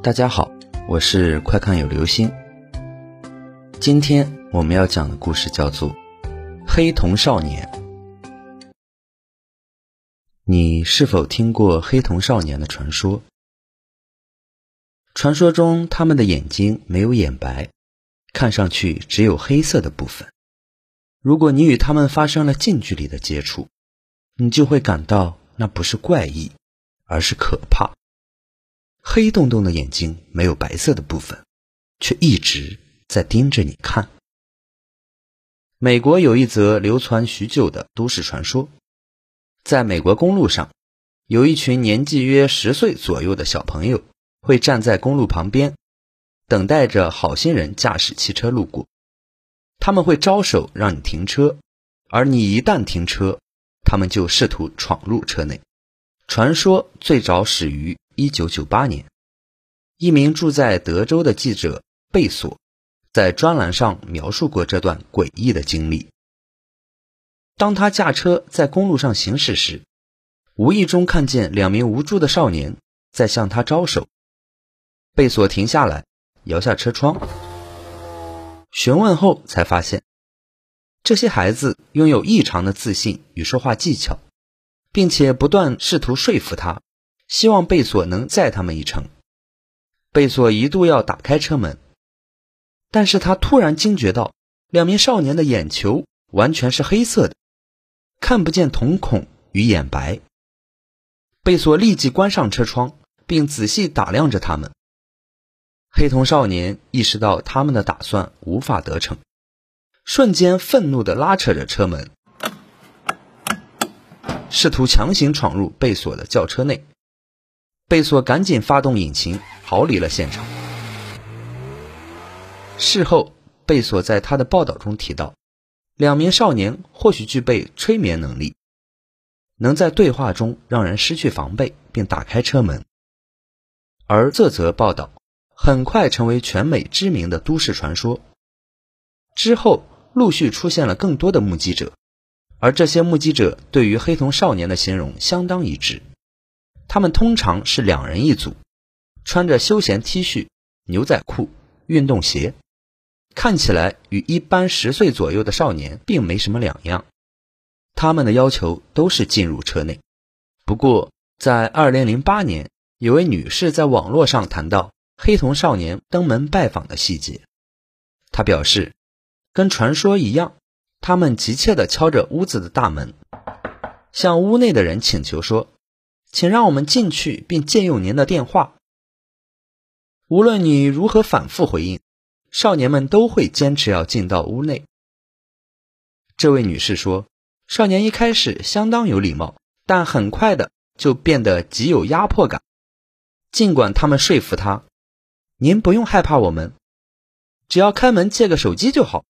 大家好，我是快看有流星。今天我们要讲的故事叫做《黑瞳少年》。你是否听过黑瞳少年的传说？传说中，他们的眼睛没有眼白，看上去只有黑色的部分。如果你与他们发生了近距离的接触，你就会感到那不是怪异，而是可怕。黑洞洞的眼睛没有白色的部分，却一直在盯着你看。美国有一则流传许久的都市传说，在美国公路上，有一群年纪约十岁左右的小朋友会站在公路旁边，等待着好心人驾驶汽车路过。他们会招手让你停车，而你一旦停车，他们就试图闯入车内。传说最早始于。一九九八年，一名住在德州的记者贝索在专栏上描述过这段诡异的经历。当他驾车在公路上行驶时，无意中看见两名无助的少年在向他招手。贝索停下来，摇下车窗，询问后才发现，这些孩子拥有异常的自信与说话技巧，并且不断试图说服他。希望贝索能载他们一程。贝索一度要打开车门，但是他突然惊觉到两名少年的眼球完全是黑色的，看不见瞳孔与眼白。贝索立即关上车窗，并仔细打量着他们。黑瞳少年意识到他们的打算无法得逞，瞬间愤怒地拉扯着车门，试图强行闯入贝索的轿车内。贝索赶紧发动引擎，逃离了现场。事后，贝索在他的报道中提到，两名少年或许具备催眠能力，能在对话中让人失去防备并打开车门。而这则报道很快成为全美知名的都市传说。之后，陆续出现了更多的目击者，而这些目击者对于黑瞳少年的形容相当一致。他们通常是两人一组，穿着休闲 T 恤、牛仔裤、运动鞋，看起来与一般十岁左右的少年并没什么两样。他们的要求都是进入车内。不过，在2008年，有位女士在网络上谈到黑瞳少年登门拜访的细节。她表示，跟传说一样，他们急切地敲着屋子的大门，向屋内的人请求说。请让我们进去，并借用您的电话。无论你如何反复回应，少年们都会坚持要进到屋内。这位女士说：“少年一开始相当有礼貌，但很快的就变得极有压迫感。尽管他们说服他，您不用害怕我们，只要开门借个手机就好。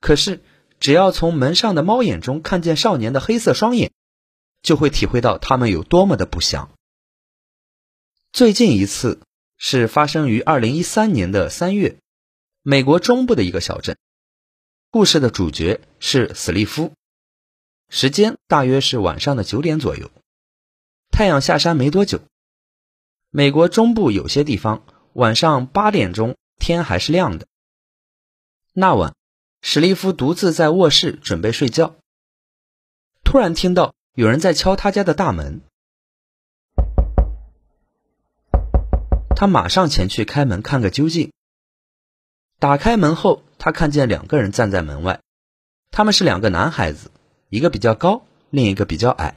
可是，只要从门上的猫眼中看见少年的黑色双眼。”就会体会到他们有多么的不祥。最近一次是发生于二零一三年的三月，美国中部的一个小镇。故事的主角是史利夫，时间大约是晚上的九点左右，太阳下山没多久。美国中部有些地方晚上八点钟天还是亮的。那晚，史利夫独自在卧室准备睡觉，突然听到。有人在敲他家的大门，他马上前去开门看个究竟。打开门后，他看见两个人站在门外，他们是两个男孩子，一个比较高，另一个比较矮。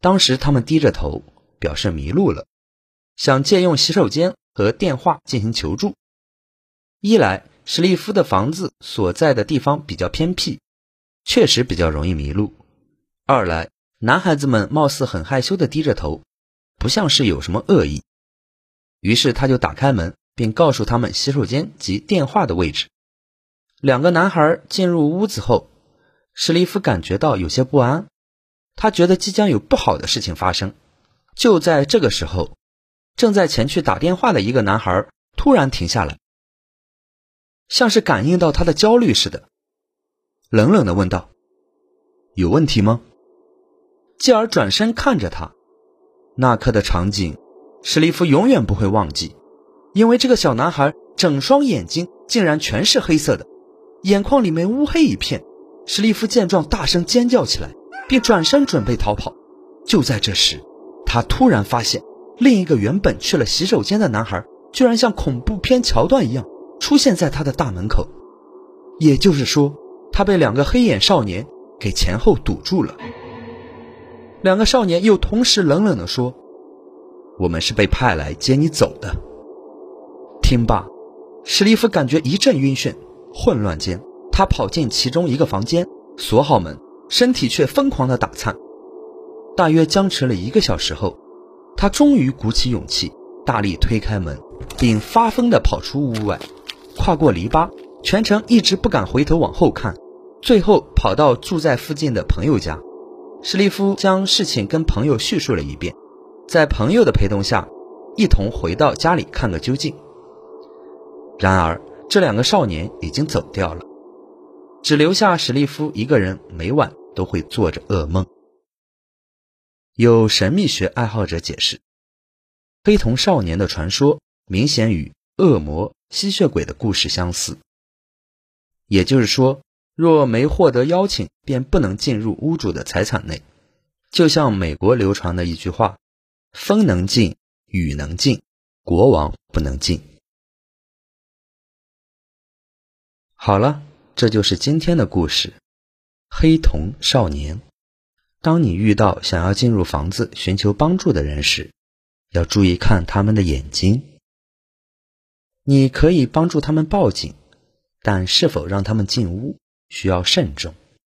当时他们低着头，表示迷路了，想借用洗手间和电话进行求助。一来，史蒂夫的房子所在的地方比较偏僻，确实比较容易迷路。二来，男孩子们貌似很害羞的低着头，不像是有什么恶意。于是他就打开门，并告诉他们洗手间及电话的位置。两个男孩进入屋子后，史蒂夫感觉到有些不安，他觉得即将有不好的事情发生。就在这个时候，正在前去打电话的一个男孩突然停下来，像是感应到他的焦虑似的，冷冷的问道：“有问题吗？”继而转身看着他，那刻的场景史蒂夫永远不会忘记，因为这个小男孩整双眼睛竟然全是黑色的，眼眶里面乌黑一片。史蒂夫见状，大声尖叫起来，并转身准备逃跑。就在这时，他突然发现，另一个原本去了洗手间的男孩，居然像恐怖片桥段一样出现在他的大门口。也就是说，他被两个黑眼少年给前后堵住了。两个少年又同时冷冷地说：“我们是被派来接你走的。”听罢，史蒂夫感觉一阵晕眩，混乱间。他跑进其中一个房间，锁好门，身体却疯狂的打颤。大约僵持了一个小时后，他终于鼓起勇气，大力推开门，并发疯的跑出屋外，跨过篱笆，全程一直不敢回头往后看。最后跑到住在附近的朋友家，史蒂夫将事情跟朋友叙述了一遍，在朋友的陪同下，一同回到家里看个究竟。然而，这两个少年已经走掉了。只留下史蒂夫一个人，每晚都会做着噩梦。有神秘学爱好者解释，黑瞳少年的传说明显与恶魔、吸血鬼的故事相似。也就是说，若没获得邀请，便不能进入屋主的财产内。就像美国流传的一句话：“风能进，雨能进，国王不能进。”好了。这就是今天的故事，黑瞳少年。当你遇到想要进入房子寻求帮助的人时，要注意看他们的眼睛。你可以帮助他们报警，但是否让他们进屋需要慎重。